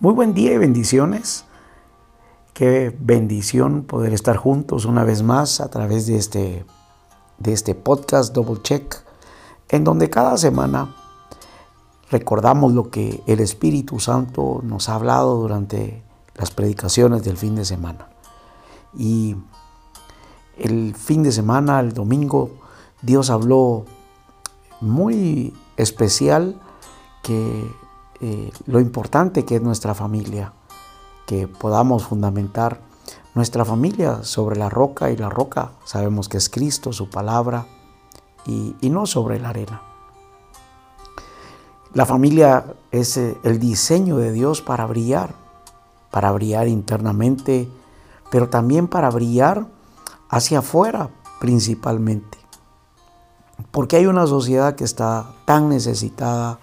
Muy buen día y bendiciones. Qué bendición poder estar juntos una vez más a través de este, de este podcast Double Check, en donde cada semana recordamos lo que el Espíritu Santo nos ha hablado durante las predicaciones del fin de semana. Y el fin de semana, el domingo, Dios habló muy especial que eh, lo importante que es nuestra familia, que podamos fundamentar nuestra familia sobre la roca y la roca sabemos que es Cristo, su palabra, y, y no sobre la arena. La familia es eh, el diseño de Dios para brillar, para brillar internamente, pero también para brillar hacia afuera principalmente. Porque hay una sociedad que está tan necesitada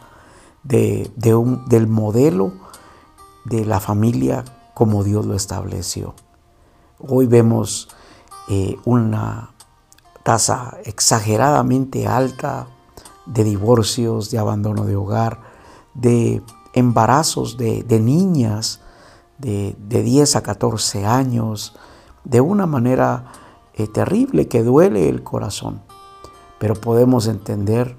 de, un, del modelo de la familia como Dios lo estableció. Hoy vemos eh, una tasa exageradamente alta de divorcios, de abandono de hogar, de embarazos de, niñas de, 10 a 14 años, de una manera eh, terrible que duele el corazón. Pero podemos entender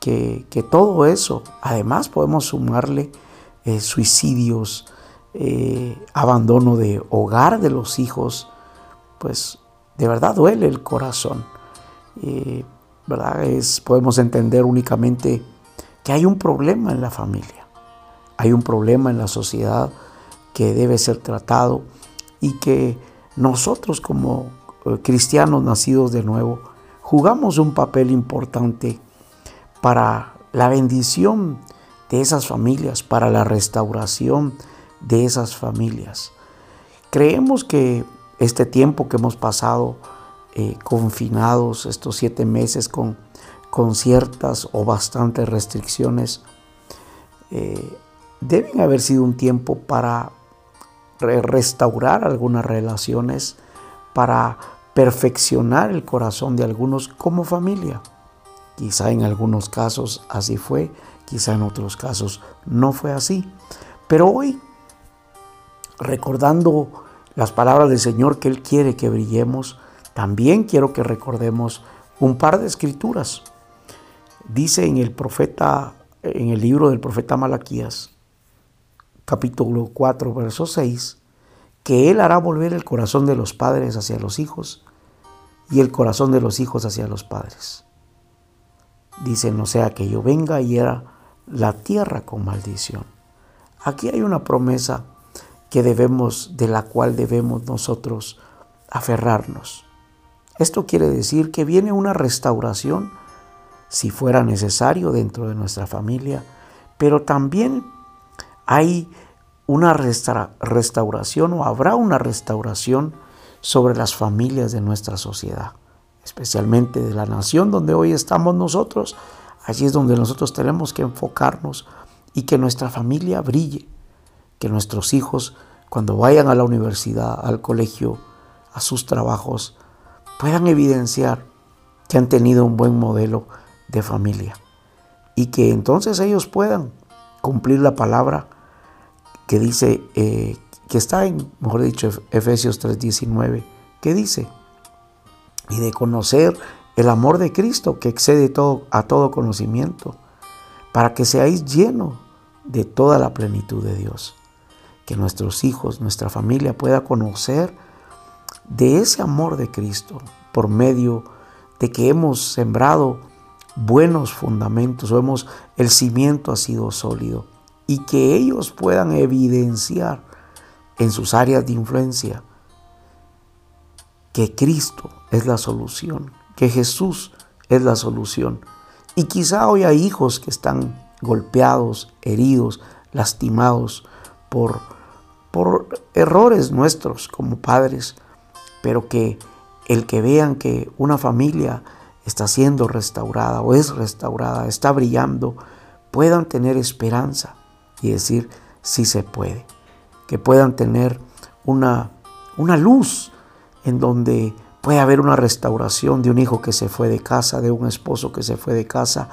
que, todo eso, además podemos sumarle eh, suicidios, eh, abandono de hogar de los hijos, pues de verdad duele el corazón. Eh, ¿verdad? Es, podemos entender únicamente que hay un problema en la familia, hay un problema en la sociedad que debe ser tratado y que nosotros como cristianos nacidos de nuevo jugamos un papel importante para la bendición de esas familias, para la restauración de esas familias. Creemos que este tiempo que hemos pasado eh, confinados, estos siete meses con, con, ciertas o bastantes restricciones, eh, deben haber sido un tiempo para restaurar algunas relaciones, para perfeccionar el corazón de algunos como familia. Quizá en algunos casos así fue, quizá en otros casos no fue así. Pero hoy, recordando las palabras del Señor que Él quiere que brillemos, también quiero que recordemos un par de escrituras. Dice en el profeta, en el libro del profeta Malaquías, capítulo 4, verso 6, que Él hará volver el corazón de los padres hacia los hijos y el corazón de los hijos hacia los padres Dice, no sea que yo venga y era la tierra con maldición. Aquí hay una promesa que debemos, de la cual debemos nosotros aferrarnos. Esto quiere decir que viene una restauración, si fuera necesario, dentro de nuestra familia, pero también hay una restauración o habrá una restauración sobre las familias de nuestra sociedad especialmente de la nación donde hoy estamos nosotros. Allí es donde nosotros tenemos que enfocarnos y que nuestra familia brille, que nuestros hijos cuando vayan a la universidad, al colegio, a sus trabajos, puedan evidenciar que han tenido un buen modelo de familia y que entonces ellos puedan cumplir la palabra que dice, eh, que está en, mejor dicho, Efesios 3:19, que dice, y de conocer el amor de Cristo que excede todo, a todo conocimiento, para que seáis llenos de toda la plenitud de Dios. Que nuestros hijos, nuestra familia pueda conocer de ese amor de Cristo por medio de que hemos sembrado buenos fundamentos o hemos, el cimiento ha sido sólido y que ellos puedan evidenciar en sus áreas de influencia que Cristo es la solución, que Jesús es la solución. Y quizá hoy hay hijos que están golpeados, heridos, lastimados por, por errores nuestros como padres, pero que el que vean que una familia está siendo restaurada o es restaurada, está brillando, puedan tener esperanza y decir, sí se puede. Que puedan tener una, una luz en donde puede haber una restauración de un hijo que se fue de casa, de un esposo que se fue de casa,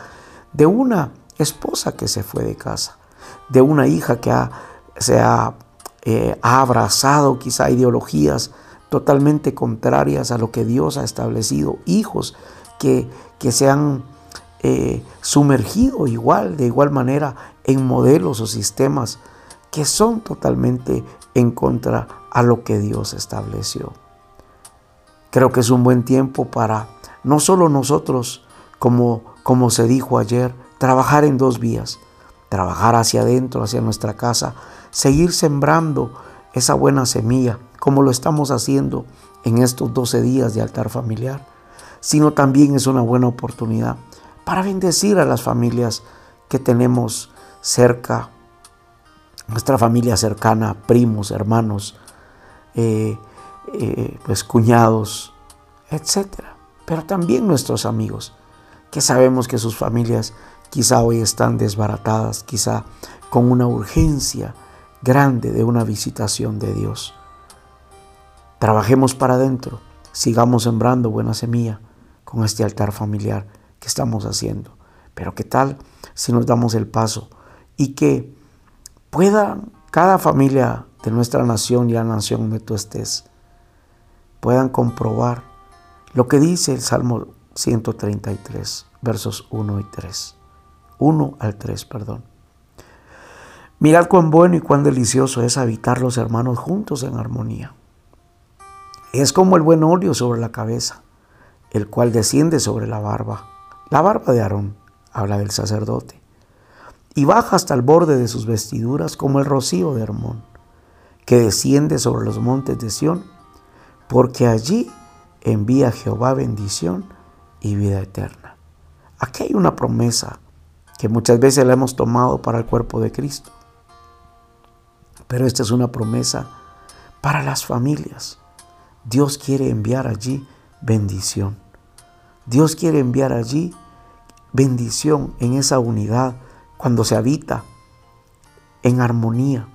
de una esposa que se fue de casa, de una hija que se ha, eh, ha abrazado quizá ideologías totalmente contrarias a lo que Dios ha establecido, hijos que, que se han eh, sumergido igual, de igual manera, en modelos o sistemas que son totalmente en contra a lo que Dios estableció. Creo que es un buen tiempo para no solo nosotros, como, como se dijo ayer, trabajar en dos vías, trabajar hacia adentro, hacia nuestra casa, seguir sembrando esa buena semilla, como lo estamos haciendo en estos 12 días de altar familiar, sino también es una buena oportunidad para bendecir a las familias que tenemos cerca, nuestra familia cercana, primos, hermanos, eh, eh, pues cuñados, etc. Pero también nuestros amigos, que sabemos que sus familias quizá hoy están desbaratadas, quizá con una urgencia grande de una visitación de Dios. Trabajemos para adentro, sigamos sembrando buena semilla con este altar familiar que estamos haciendo. Pero ¿qué tal si nos damos el paso y que pueda cada familia de nuestra nación y la nación donde tú estés puedan comprobar lo que dice el Salmo 133, versos 1 y 3. 1 al 3, perdón. Mirad cuán bueno y cuán delicioso es habitar los hermanos juntos en armonía. Es como el buen óleo sobre la cabeza, el cual desciende sobre la barba, la barba de Aarón, habla del sacerdote, y baja hasta el borde de sus vestiduras como el rocío de Hermón, que desciende sobre los montes de Sión, porque allí envía Jehová bendición y vida eterna. Aquí hay una promesa que muchas veces la hemos tomado para el cuerpo de Cristo. Pero esta es una promesa para las familias. Dios quiere enviar allí bendición. Dios quiere enviar allí bendición en esa unidad cuando se habita en armonía.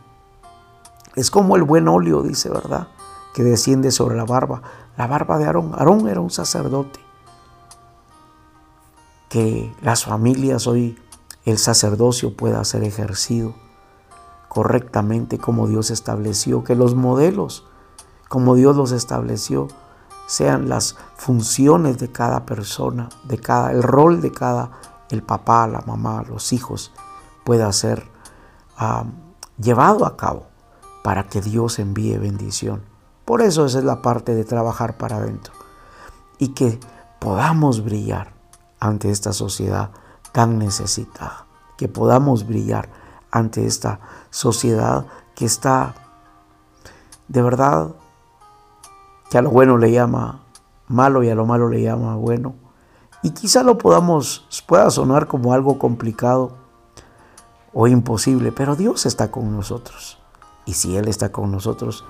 Es como el buen óleo, dice, ¿verdad? Que desciende sobre la barba. La barba de Aarón. Aarón era un sacerdote. Que las familias hoy, el sacerdocio pueda ser ejercido correctamente como Dios estableció, que los modelos como Dios los estableció sean las funciones de cada persona, de cada el rol de cada el papá, la mamá, los hijos pueda ser ah, llevado a cabo para que Dios envíe bendición. Por eso esa es la parte de trabajar para adentro y que podamos brillar ante esta sociedad tan necesitada, que podamos brillar ante esta sociedad que está de verdad que a lo bueno le llama malo y a lo malo le llama bueno. Y quizá lo podamos, pueda sonar como algo complicado o imposible, pero Dios está con nosotros. Y si Él está con nosotros,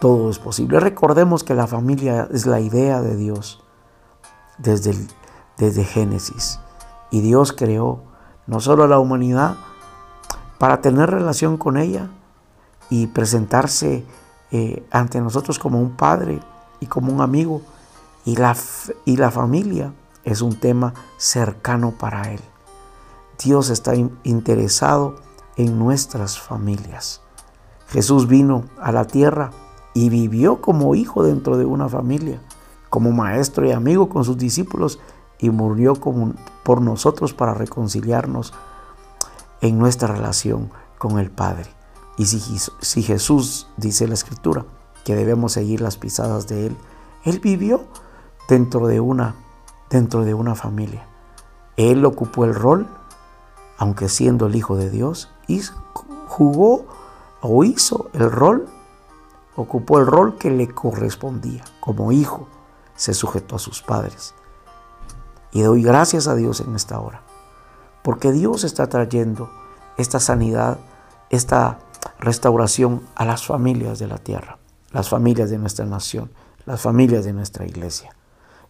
todo es posible. Recordemos que la familia es la idea de Dios desde, desde Génesis. Y Dios creó no solo a la humanidad, para tener relación con ella y presentarse eh, ante nosotros como un padre y como un amigo. Y la, y la familia es un tema cercano para Él. Dios está interesado en nuestras familias. Jesús vino a la tierra y vivió como hijo dentro de una familia, como maestro y amigo con sus discípulos y murió por nosotros para reconciliarnos en nuestra relación con el Padre. Y si, Jesús dice la Escritura que debemos seguir las pisadas de Él, Él vivió dentro de una, dentro de una familia. Él ocupó el rol, aunque siendo el Hijo de Dios, y jugó o hizo el rol, ocupó el rol que le correspondía. Como hijo, se sujetó a sus padres. Y doy gracias a Dios en esta hora porque Dios está trayendo esta sanidad, esta restauración a las familias de la tierra, las familias de nuestra nación, las familias de nuestra iglesia.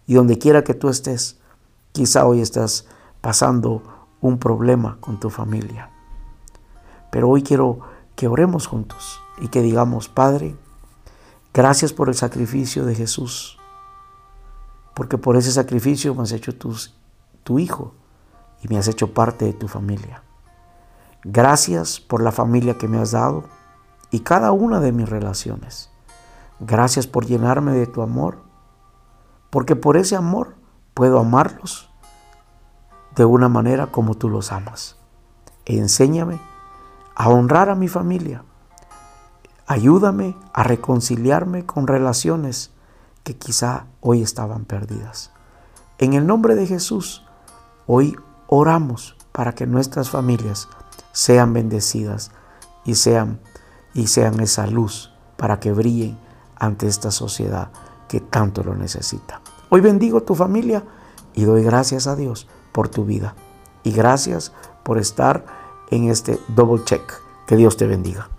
Y donde quiera que tú estés, quizá hoy estás pasando un problema con tu familia. Pero hoy quiero que oremos juntos y que digamos, Padre, gracias por el sacrificio de Jesús, porque por ese sacrificio me has hecho tu Hijo y me has hecho parte de tu familia. Gracias por la familia que me has dado y cada una de mis relaciones. Gracias por llenarme de tu amor, porque por ese amor puedo amarlos de una manera como tú los amas. Enséñame a honrar a mi familia. Ayúdame a reconciliarme con relaciones que quizá hoy estaban perdidas. En el nombre de Jesús, hoy oramos para que nuestras familias sean bendecidas y sean y sean esa luz para que brillen ante esta sociedad que tanto lo necesita. Hoy bendigo tu familia y doy gracias a Dios por tu vida y gracias por estar en este double check. Que Dios te bendiga.